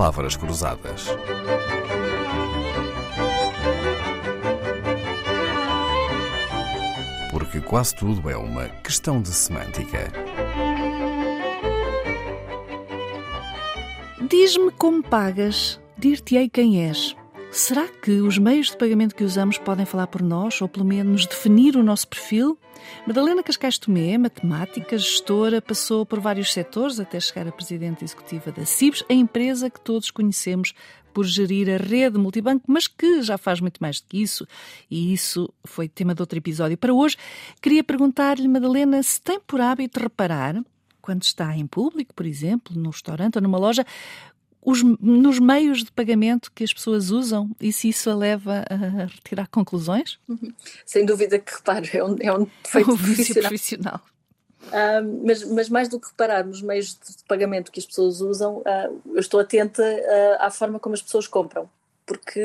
palavras cruzadas. Porque quase tudo é uma questão de semântica. Diz-me como pagas, dir-te-ei quem és. Será que os meios de pagamento que usamos podem falar por nós, ou pelo menos definir o nosso perfil? Madalena Cascais Tomé, matemática, gestora, passou por vários setores até chegar a presidente executiva da CIBS, a empresa que todos conhecemos por gerir a rede multibanco, mas que já faz muito mais do que isso, e isso foi tema de outro episódio. Para hoje, queria perguntar-lhe, Madalena, se tem por hábito reparar, quando está em público, por exemplo, num restaurante ou numa loja, os, nos meios de pagamento que as pessoas usam e se isso a leva a retirar conclusões? Uhum. Sem dúvida que reparo, é um, é um defeito um profissional. profissional. Uh, mas, mas, mais do que reparar nos meios de pagamento que as pessoas usam, uh, eu estou atenta uh, à forma como as pessoas compram, porque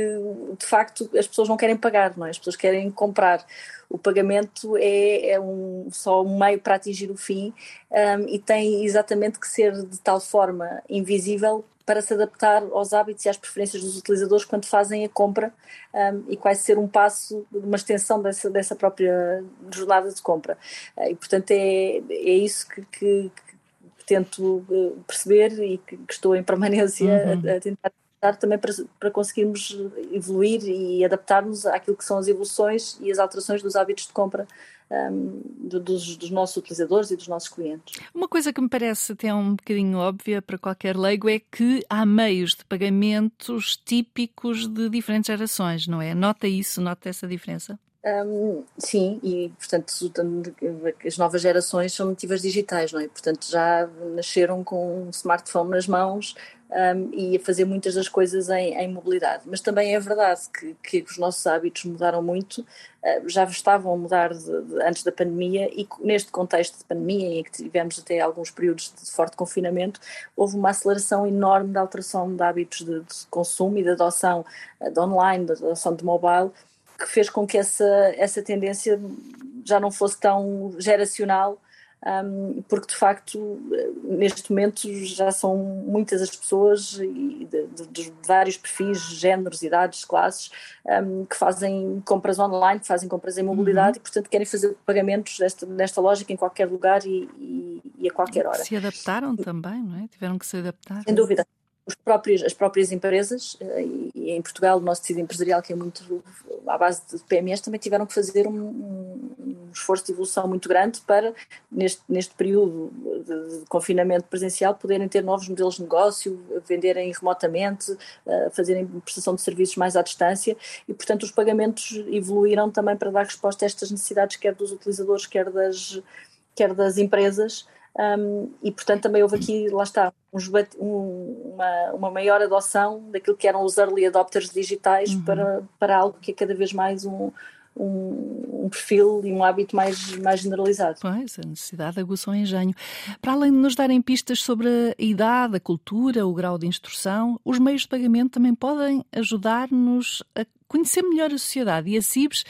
de facto as pessoas não querem pagar, não é? as pessoas querem comprar. O pagamento é, é um, só um meio para atingir o fim um, e tem exatamente que ser de tal forma invisível para se adaptar aos hábitos e às preferências dos utilizadores quando fazem a compra um, e quase ser um passo, uma extensão dessa, dessa própria jornada de compra. Uh, e, portanto, é, é isso que, que, que tento uh, perceber e que, que, estou em permanência uhum. a, a tentar também para, para conseguirmos evoluir e adaptar-nos àquilo que são as evoluções e as alterações dos hábitos de compra um, dos, dos, nossos utilizadores e dos nossos clientes. Uma coisa que me parece até um bocadinho óbvia para qualquer leigo é que há meios de pagamentos típicos de diferentes gerações, não é? Nota isso, nota essa diferença? Um, sim, e portanto as novas gerações são nativas digitais, não é? Portanto já nasceram com um smartphone nas mãos um, e a fazer muitas das coisas em, em mobilidade. Mas também é verdade que, que, os nossos hábitos mudaram muito, uh, já estavam a mudar de, de, antes da pandemia e neste contexto de pandemia em que tivemos até alguns períodos de forte confinamento, houve uma aceleração enorme da alteração de hábitos de, de consumo e de adoção uh, de online, de adoção de mobile que fez com que essa, essa tendência já não fosse tão geracional, um, porque de facto neste momento já são muitas as pessoas de, de, de vários perfis, géneros, idades, classes, um, que fazem compras online, que fazem compras em mobilidade uhum. e portanto querem fazer pagamentos desta, nesta lógica em qualquer lugar e, e, e a qualquer hora. Se adaptaram também, não é? Tiveram que se adaptar. Sem dúvida próprios, as próprias empresas, eh, e em Portugal o nosso tecido empresarial, que é muito à base de PMEs, também tiveram que fazer um esforço de evolução muito grande para, neste, neste período de, de, confinamento presencial, poderem ter novos modelos de negócio, venderem remotamente, eh, fazerem prestação de serviços mais à distância e, portanto, os pagamentos evoluíram também para dar resposta a estas necessidades, quer dos utilizadores, quer das, quer das empresas. Um, e portanto também houve aqui, lá está, um, uma, uma maior adoção daquilo que eram os early adopters digitais uhum. para, para algo que é cada vez mais um, um, um, perfil e um hábito mais, mais generalizado. Pois, a necessidade aguçou o engenho. Para além de nos darem pistas sobre a idade, a cultura, o grau de instrução, os meios de pagamento também podem ajudar-nos a conhecer melhor a sociedade. E a CIBS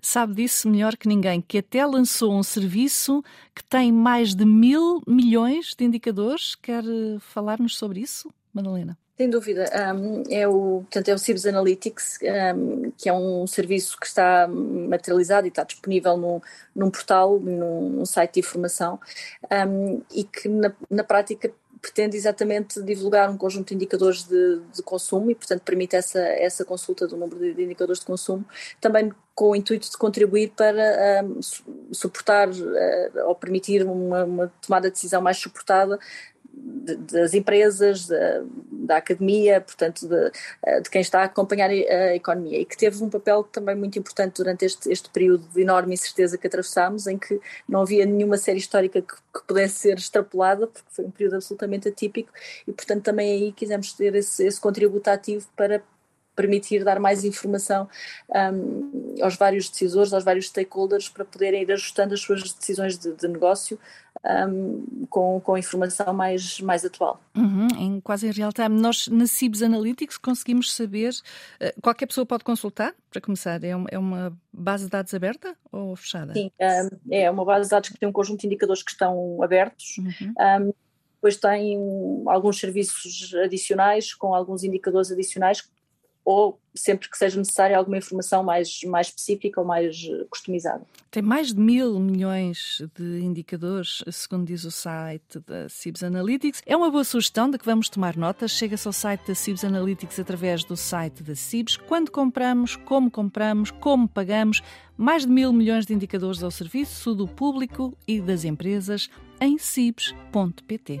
sabe disso melhor que ninguém, que até lançou um serviço que tem mais de mil milhões de indicadores. Quer falar-nos sobre isso, Madalena? Sem dúvida. Um, é, o, portanto, é o Cibs Analytics, um, que é um serviço que está materializado e está disponível no, num portal, num, num site de informação, um, e que na, na prática pretende exatamente divulgar um conjunto de indicadores de, de, consumo e, portanto, permite essa, essa consulta do número de indicadores de consumo, também com o intuito de contribuir para um, suportar uh, ou permitir uma, uma, tomada de decisão mais suportada das empresas, da, da, academia, portanto, de, eh, de, quem está a acompanhar a economia. E que teve um papel também muito importante durante este, este período de enorme incerteza que atravessámos, em que não havia nenhuma série histórica que, que, pudesse ser extrapolada, porque foi um período absolutamente atípico. E, portanto, também aí quisemos ter esse, esse contributo ativo para permitir dar mais informação um, aos vários decisores, aos vários stakeholders, para poderem ir ajustando as suas decisões de, de negócio um, com, com informação mais, mais atual. Uhum, em quase em real time. Nós, na Cibs Analytics, conseguimos saber, uh, qualquer pessoa pode consultar, para começar, é uma, é uma base de dados aberta ou fechada? Sim, um, é uma base de dados que tem um conjunto de indicadores que estão abertos. Uhum depois tem alguns serviços adicionais, com alguns indicadores adicionais ou sempre que seja necessária alguma informação mais, mais específica ou mais customizada. Tem mais de mil milhões de indicadores, segundo diz o site da Cibs Analytics. É uma boa sugestão de que vamos tomar notas. Chega-se ao site da Cibs Analytics através do site da Cibs. Quando compramos, como compramos, como pagamos. Mais de mil milhões de indicadores ao serviço do público e das empresas em cibs.pt.